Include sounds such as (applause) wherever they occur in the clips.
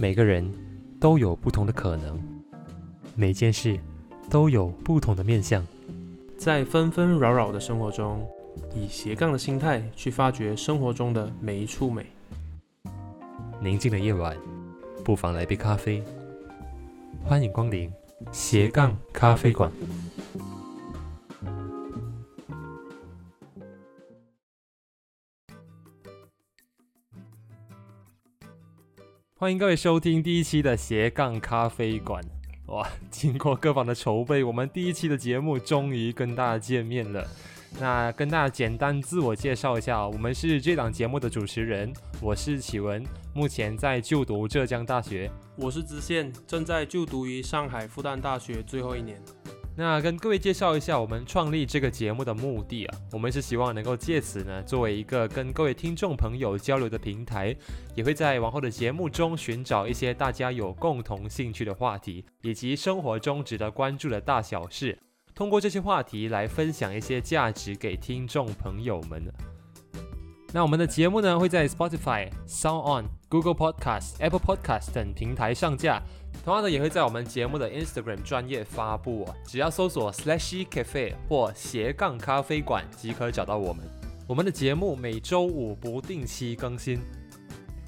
每个人都有不同的可能，每件事都有不同的面向。在纷纷扰扰的生活中，以斜杠的心态去发掘生活中的每一处美。宁静的夜晚，不妨来杯咖啡。欢迎光临斜杠咖啡馆。欢迎各位收听第一期的斜杠咖啡馆。哇，(laughs) 经过各方的筹备，我们第一期的节目终于跟大家见面了。那跟大家简单自我介绍一下，我们是这档节目的主持人，我是启文，目前在就读浙江大学。我是知县，正在就读于上海复旦大学最后一年。那跟各位介绍一下，我们创立这个节目的目的啊，我们是希望能够借此呢，作为一个跟各位听众朋友交流的平台，也会在往后的节目中寻找一些大家有共同兴趣的话题，以及生活中值得关注的大小事，通过这些话题来分享一些价值给听众朋友们。那我们的节目呢，会在 Spotify、Sound On、Google Podcast、Apple Podcast 等平台上架。同样的，也会在我们节目的 Instagram 专业发布哦。只要搜索 Slashy Cafe 或斜杠咖啡馆即可找到我们。我们的节目每周五不定期更新。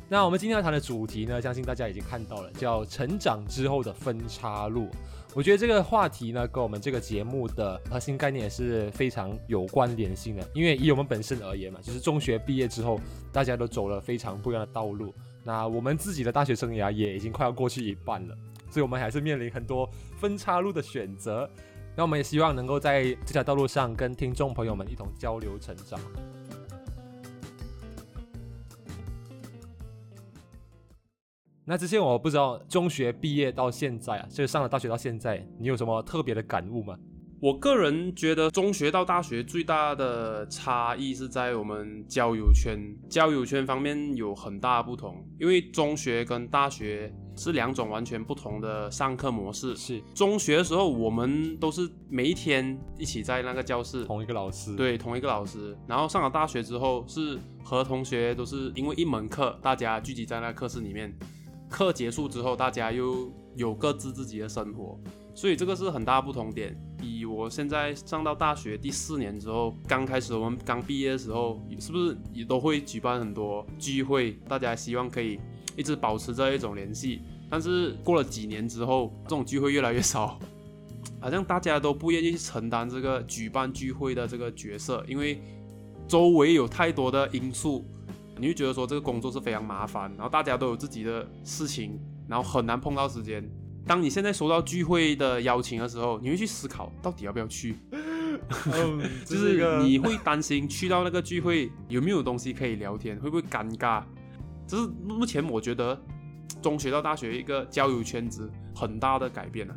那我们今天要谈的主题呢，相信大家已经看到了，叫成长之后的分岔路。我觉得这个话题呢，跟我们这个节目的核心概念也是非常有关联性的。因为以我们本身而言嘛，就是中学毕业之后，大家都走了非常不一样的道路。那我们自己的大学生涯也已经快要过去一半了。所以，我们还是面临很多分岔路的选择。那我们也希望能够在这条道路上跟听众朋友们一同交流成长。那之前我不知道，中学毕业到现在啊，就是上了大学到现在，你有什么特别的感悟吗？我个人觉得，中学到大学最大的差异是在我们交友圈，交友圈方面有很大不同。因为中学跟大学是两种完全不同的上课模式。是中学的时候，我们都是每一天一起在那个教室，同一个老师，对，同一个老师。然后上了大学之后，是和同学都是因为一门课，大家聚集在那课室里面。课结束之后，大家又有各自自己的生活。所以这个是很大不同点。以我现在上到大学第四年之后，刚开始我们刚毕业的时候，是不是也都会举办很多聚会？大家希望可以一直保持着一种联系。但是过了几年之后，这种聚会越来越少，(laughs) 好像大家都不愿意去承担这个举办聚会的这个角色，因为周围有太多的因素，你会觉得说这个工作是非常麻烦，然后大家都有自己的事情，然后很难碰到时间。当你现在收到聚会的邀请的时候，你会去思考到底要不要去？(laughs) 就是你会担心去到那个聚会有没有东西可以聊天，会不会尴尬？这是目前我觉得中学到大学一个交友圈子很大的改变了。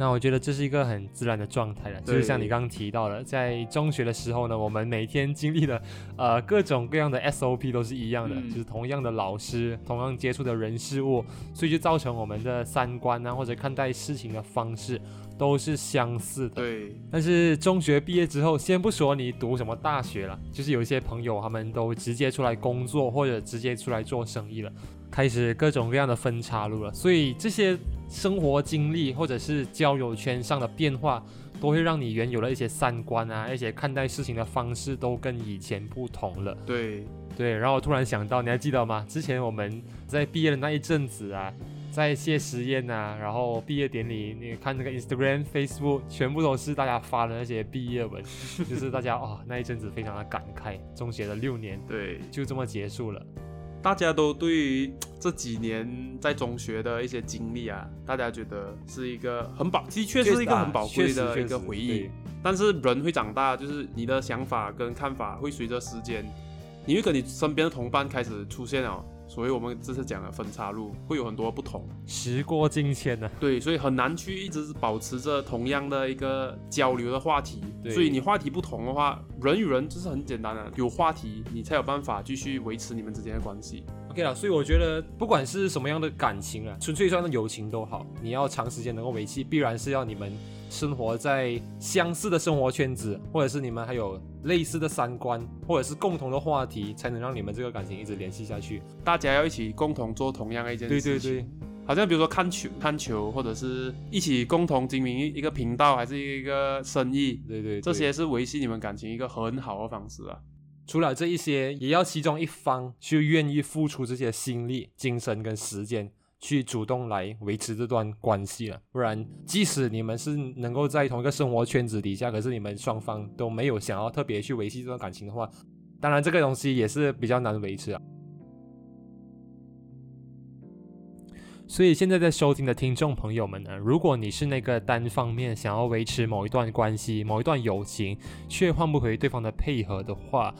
那我觉得这是一个很自然的状态了，就是像你刚刚提到的，在中学的时候呢，我们每天经历的呃各种各样的 SOP 都是一样的，就是同样的老师，同样接触的人事物，所以就造成我们的三观啊或者看待事情的方式都是相似的。对。但是中学毕业之后，先不说你读什么大学了，就是有一些朋友他们都直接出来工作或者直接出来做生意了。开始各种各样的分岔路了，所以这些生活经历或者是交友圈上的变化，都会让你原有的一些三观啊，一些看待事情的方式都跟以前不同了。对对，然后我突然想到，你还记得吗？之前我们在毕业的那一阵子啊，在谢师宴呐，然后毕业典礼，你看那个 Instagram、Facebook，全部都是大家发的那些毕业文，(laughs) 就是大家哦那一阵子非常的感慨，中学的六年，对，就这么结束了。大家都对于这几年在中学的一些经历啊，大家觉得是一个很宝，的确是一个很宝贵的一个回忆。但是人会长大，就是你的想法跟看法会随着时间，你会跟你身边的同伴开始出现了。所以，我们这次讲的分岔路会有很多不同。时过境迁呢？对，所以很难去一直保持着同样的一个交流的话题。所以你话题不同的话，人与人就是很简单的，有话题你才有办法继续维持你们之间的关系。OK 了，所以我觉得不管是什么样的感情啊，纯粹算的友情都好，你要长时间能够维系，必然是要你们生活在相似的生活圈子，或者是你们还有类似的三观，或者是共同的话题，才能让你们这个感情一直联系下去。大家要一起共同做同样的一件事情。对对对，好像比如说看球、看球，或者是一起共同经营一一个频道，还是一个生意，对对，这些是维系你们感情一个很好的方式啊。除了这一些，也要其中一方去愿意付出这些心力、精神跟时间，去主动来维持这段关系了。不然，即使你们是能够在同一个生活圈子底下，可是你们双方都没有想要特别去维系这段感情的话，当然这个东西也是比较难维持啊。所以现在在收听的听众朋友们呢，如果你是那个单方面想要维持某一段关系、某一段友情，却换不回对方的配合的话，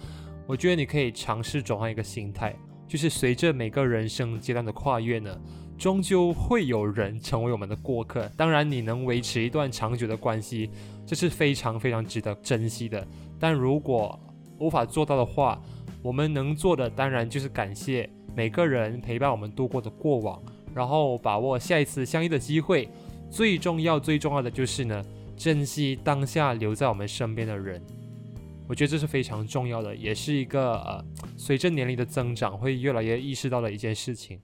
我觉得你可以尝试转换一个心态，就是随着每个人生阶段的跨越呢，终究会有人成为我们的过客。当然，你能维持一段长久的关系，这是非常非常值得珍惜的。但如果无法做到的话，我们能做的当然就是感谢每个人陪伴我们度过的过往。然后把握下一次相遇的机会，最重要、最重要的就是呢，珍惜当下留在我们身边的人。我觉得这是非常重要的，也是一个呃，随着年龄的增长会越来越意识到的一件事情。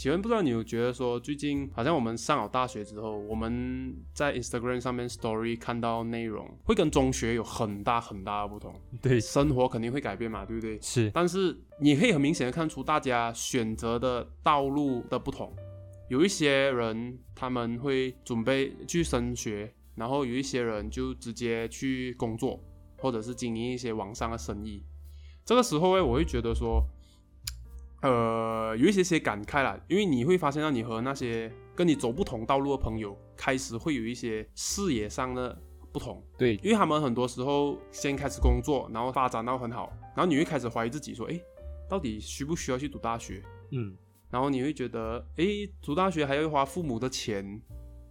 请问，不知道你有觉得说，最近好像我们上了大学之后，我们在 Instagram 上面 Story 看到内容，会跟中学有很大很大的不同。(laughs) 对，生活肯定会改变嘛，对不对？是。但是你可以很明显的看出大家选择的道路的不同。有一些人他们会准备去升学，然后有一些人就直接去工作，或者是经营一些网上的生意。这个时候呢，我会觉得说。呃，有一些些感慨啦，因为你会发现到你和那些跟你走不同道路的朋友，开始会有一些视野上的不同。对，因为他们很多时候先开始工作，然后发展到很好，然后你会开始怀疑自己，说，哎，到底需不需要去读大学？嗯，然后你会觉得，哎，读大学还要花父母的钱。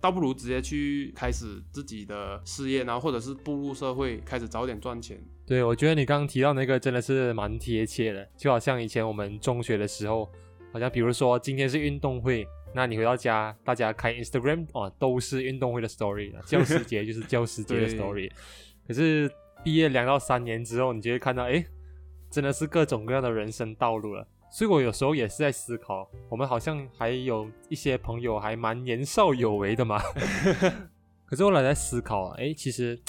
倒不如直接去开始自己的事业，然后或者是步入社会，开始早点赚钱。对，我觉得你刚刚提到那个真的是蛮贴切的，就好像以前我们中学的时候，好像比如说今天是运动会，那你回到家，大家开 Instagram 哦，都是运动会的 story，教师节就是教师节的 (laughs) story。可是毕业两到三年之后，你就会看到，哎，真的是各种各样的人生道路了。所以我有时候也是在思考，我们好像还有一些朋友还蛮年少有为的嘛。(laughs) 可是后来在思考，哎，其实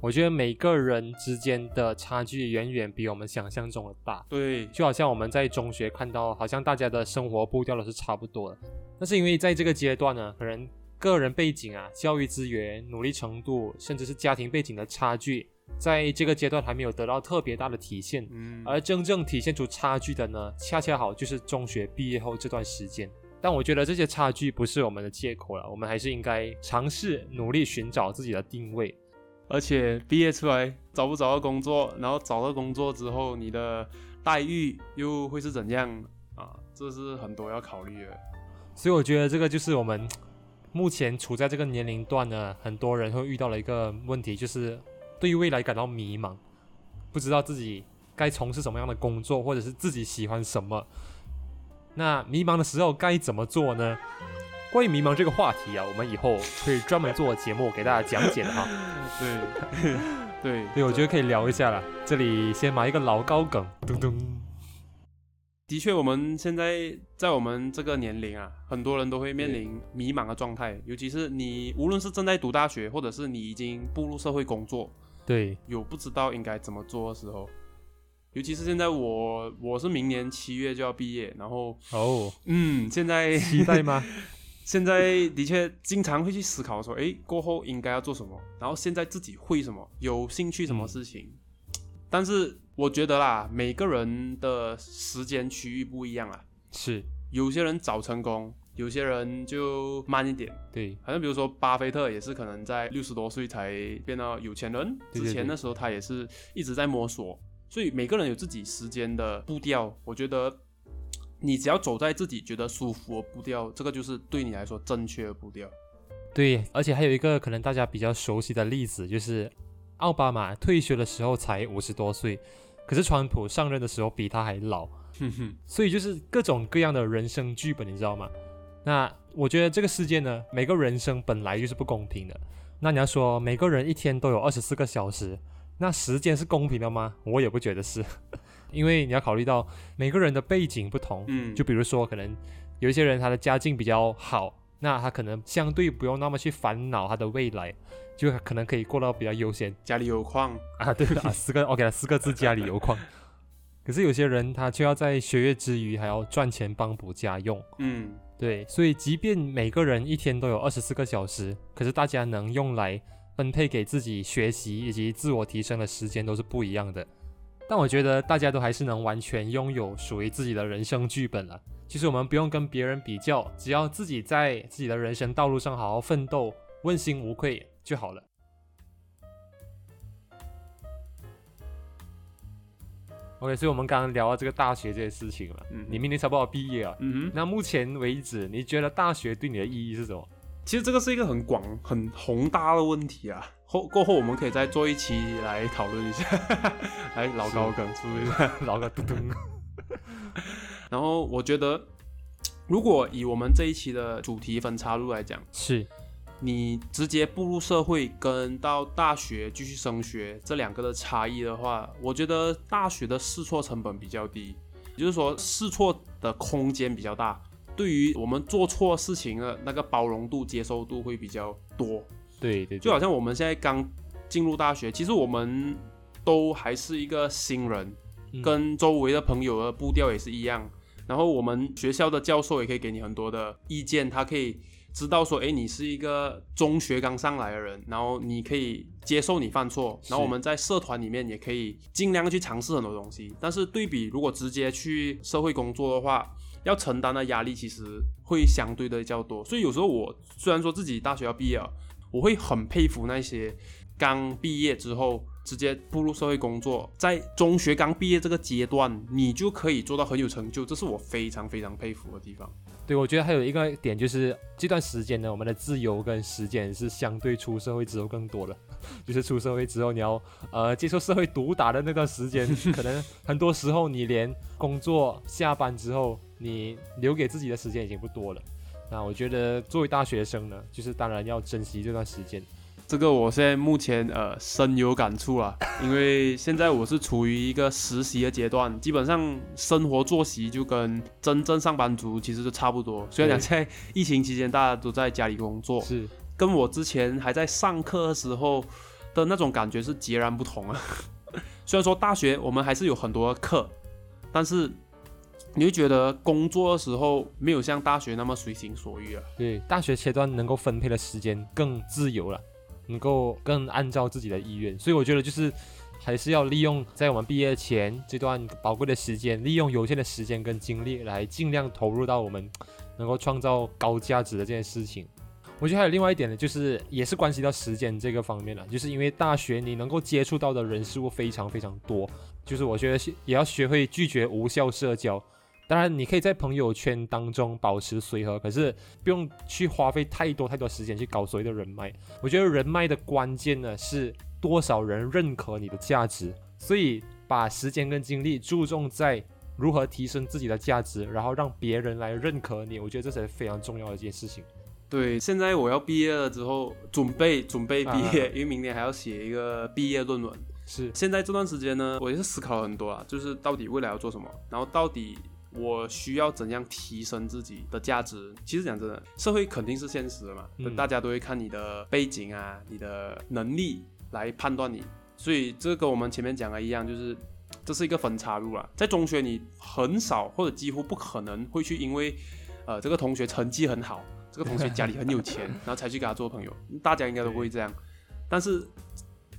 我觉得每个人之间的差距远远比我们想象中的大。对，就好像我们在中学看到，好像大家的生活步调都是差不多的。那是因为在这个阶段呢，可能个人背景啊、教育资源、努力程度，甚至是家庭背景的差距。在这个阶段还没有得到特别大的体现，嗯，而真正体现出差距的呢，恰恰好就是中学毕业后这段时间。但我觉得这些差距不是我们的借口了，我们还是应该尝试努力寻找自己的定位。而且毕业出来找不找到工作，然后找到工作之后你的待遇又会是怎样啊？这是很多要考虑的。所以我觉得这个就是我们目前处在这个年龄段呢，很多人会遇到的一个问题，就是。对于未来感到迷茫，不知道自己该从事什么样的工作，或者是自己喜欢什么。那迷茫的时候该怎么做呢？关于迷茫这个话题啊，我们以后会专门做节目给大家讲解的哈。(laughs) 对，(laughs) 对，对，我觉得可以聊一下了。这里先埋一个老高梗，噔噔。的确，我们现在在我们这个年龄啊，很多人都会面临迷茫的状态，尤其是你无论是正在读大学，或者是你已经步入社会工作。对，有不知道应该怎么做的时候，尤其是现在我我是明年七月就要毕业，然后哦，嗯，现在期待吗？(laughs) 现在的确经常会去思考说，哎，过后应该要做什么，然后现在自己会什么，有兴趣什么事情，但是我觉得啦，每个人的时间区域不一样啊，是。有些人早成功。有些人就慢一点，对，好像比如说巴菲特也是可能在六十多岁才变到有钱人，之前的时候他也是一直在摸索，所以每个人有自己时间的步调，我觉得你只要走在自己觉得舒服的步调，这个就是对你来说正确的步调。对，而且还有一个可能大家比较熟悉的例子，就是奥巴马退休的时候才五十多岁，可是川普上任的时候比他还老，哼哼所以就是各种各样的人生剧本，你知道吗？那我觉得这个世界呢，每个人生本来就是不公平的。那你要说每个人一天都有二十四个小时，那时间是公平的吗？我也不觉得是。(laughs) 因为你要考虑到每个人的背景不同，嗯，就比如说可能有一些人他的家境比较好，那他可能相对不用那么去烦恼他的未来，就可能可以过到比较悠闲家里有矿，啊。对啊，四个 OK 了，四个字家里有矿。(laughs) 可是有些人他却要在学业之余还要赚钱帮补家用，嗯，对，所以即便每个人一天都有二十四个小时，可是大家能用来分配给自己学习以及自我提升的时间都是不一样的。但我觉得大家都还是能完全拥有属于自己的人生剧本了。其实我们不用跟别人比较，只要自己在自己的人生道路上好好奋斗，问心无愧就好了。OK，所以我们刚刚聊到这个大学这些事情了。嗯你明年差不多要毕业了，嗯哼，那目前为止，你觉得大学对你的意义是什么？其实这个是一个很广、很宏大的问题啊。后过后我们可以再做一期来讨论一下，(laughs) 来老高梗出一下。(laughs) 老高嘟嘟。然后我觉得，如果以我们这一期的主题分岔路来讲，是，你直接步入社会跟到大学继续升学这两个的差异的话，我觉得大学的试错成本比较低，也就是说试错的空间比较大，对于我们做错事情的那个包容度、接受度会比较多。对对，就好像我们现在刚进入大学，其实我们都还是一个新人，嗯跟周围的朋友的步调也是一样。然后我们学校的教授也可以给你很多的意见，他可以知道说，哎，你是一个中学刚上来的人，然后你可以接受你犯错。然后我们在社团里面也可以尽量去尝试很多东西。但是对比如果直接去社会工作的话，要承担的压力其实会相对的较多。所以有时候我虽然说自己大学要毕业了，我会很佩服那些刚毕业之后直接步入社会工作，在中学刚毕业这个阶段，你就可以做到很有成就，这是我非常非常佩服的地方。对，我觉得还有一个点就是这段时间呢，我们的自由跟时间是相对出社会之后更多的。就是出社会之后，你要呃接受社会毒打的那段时间，可能很多时候你连工作下班之后，你留给自己的时间已经不多了。那我觉得作为大学生呢，就是当然要珍惜这段时间。这个我现在目前呃深有感触啊，因为现在我是处于一个实习的阶段，基本上生活作息就跟真正上班族其实就差不多。虽然讲在疫情期间大家都在家里工作，是，跟我之前还在上课的时候的那种感觉是截然不同啊。(laughs) 虽然说大学我们还是有很多课，但是你会觉得工作的时候没有像大学那么随心所欲啊。对，大学阶段能够分配的时间更自由了，能够更按照自己的意愿，所以我觉得就是还是要利用在我们毕业前这段宝贵的时间，利用有限的时间跟精力来尽量投入到我们能够创造高价值的这件事情。我觉得还有另外一点呢，就是也是关系到时间这个方面了，就是因为大学你能够接触到的人事物非常非常多，就是我觉得也要学会拒绝无效社交。当然，你可以在朋友圈当中保持随和，可是不用去花费太多太多时间去搞所谓的人脉。我觉得人脉的关键呢是多少人认可你的价值，所以把时间跟精力注重在如何提升自己的价值，然后让别人来认可你。我觉得这是非常重要的一件事情。对，现在我要毕业了之后，准备准备毕业，啊因为明年还要写一个毕业论文。是现在这段时间呢，我也是思考了很多啊，就是到底未来要做什么，然后到底我需要怎样提升自己的价值。其实讲真的，社会肯定是现实的嘛，嗯大家都会看你的背景啊、你的能力来判断你，所以这跟我们前面讲的一样，就是这是一个分岔路啊。在中学，你很少或者几乎不可能会去因为呃这个同学成绩很好，这个同学家里很有钱，(laughs) 然后才去跟他做朋友，大家应该都会这样。但是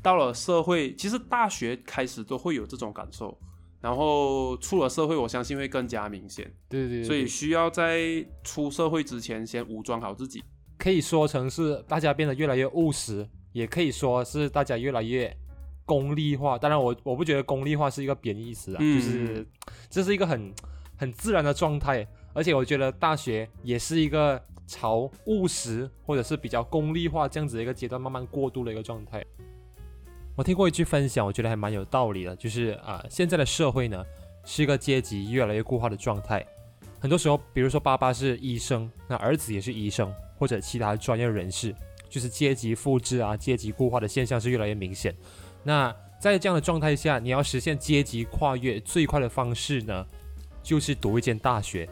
到了社会，其实大学开始都会有这种感受，然后出了社会，我相信会更加明显。对对对，所以需要在出社会之前先武装好自己。可以说成是大家变得越来越务实，也可以说是大家越来越功利化。当然我，我不觉得功利化是一个贬义词啊，嗯就是这是一个很很自然的状态。而且我觉得大学也是一个朝务实或者是比较功利化这样子的一个阶段慢慢过渡的一个状态。我听过一句分享，我觉得还蛮有道理的，就是啊、现在的社会呢是一个阶级越来越固化的状态。很多时候，比如说爸爸是医生，那儿子也是医生，或者其他专业人士，就是阶级复制啊、阶级固化的现象是越来越明显。那在这样的状态下，你要实现阶级跨越最快的方式呢，就是读一间大学。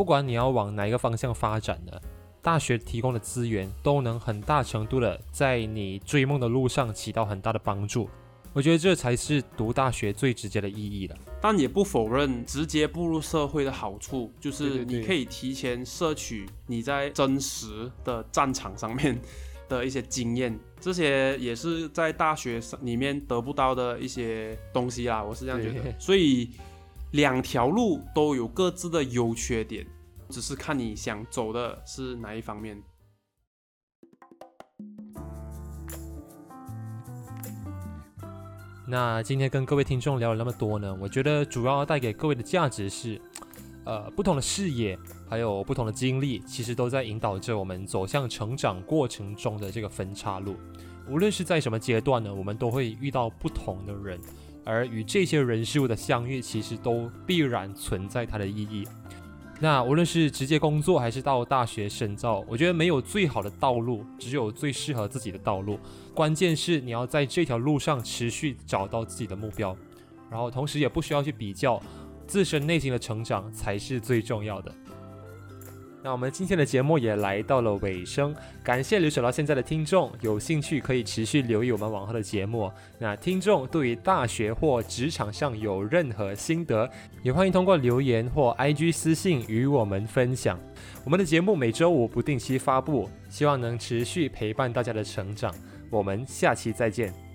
不管你要往哪一个方向发展呢，大学提供的资源都能很大程度的在你追梦的路上起到很大的帮助。我觉得这才是读大学最直接的意义了。但也不否认直接步入社会的好处，就是你可以提前摄取你在真实的战场上面的一些经验，这些也是在大学里面得不到的一些东西啦，我是这样觉得。所以两条路都有各自的优缺点，只是看你想走的是哪一方面。那今天跟各位听众聊了那么多呢，我觉得主要带给各位的价值是，(tsk) 呃，不同的视野，还有不同的经历，其实都在引导着我们走向成长过程中的这个分岔路。无论是在什么阶段呢，我们都会遇到不同的人，而与这些人事物的相遇，其实都必然存在它的意义。那无论是直接工作还是到大学深造，我觉得没有最好的道路，只有最适合自己的道路。关键是你要在这条路上持续找到自己的目标，然后同时也不需要去比较，自身内心的成长才是最重要的。那我们今天的节目也来到了尾声，感谢留守到现在的听众，有兴趣可以持续留意我们往后的节目。那听众对于大学或职场上有任何心得，也欢迎通过留言或 IG 私信与我们分享。我们的节目每周五不定期发布，希望能持续陪伴大家的成长。我们下期再见。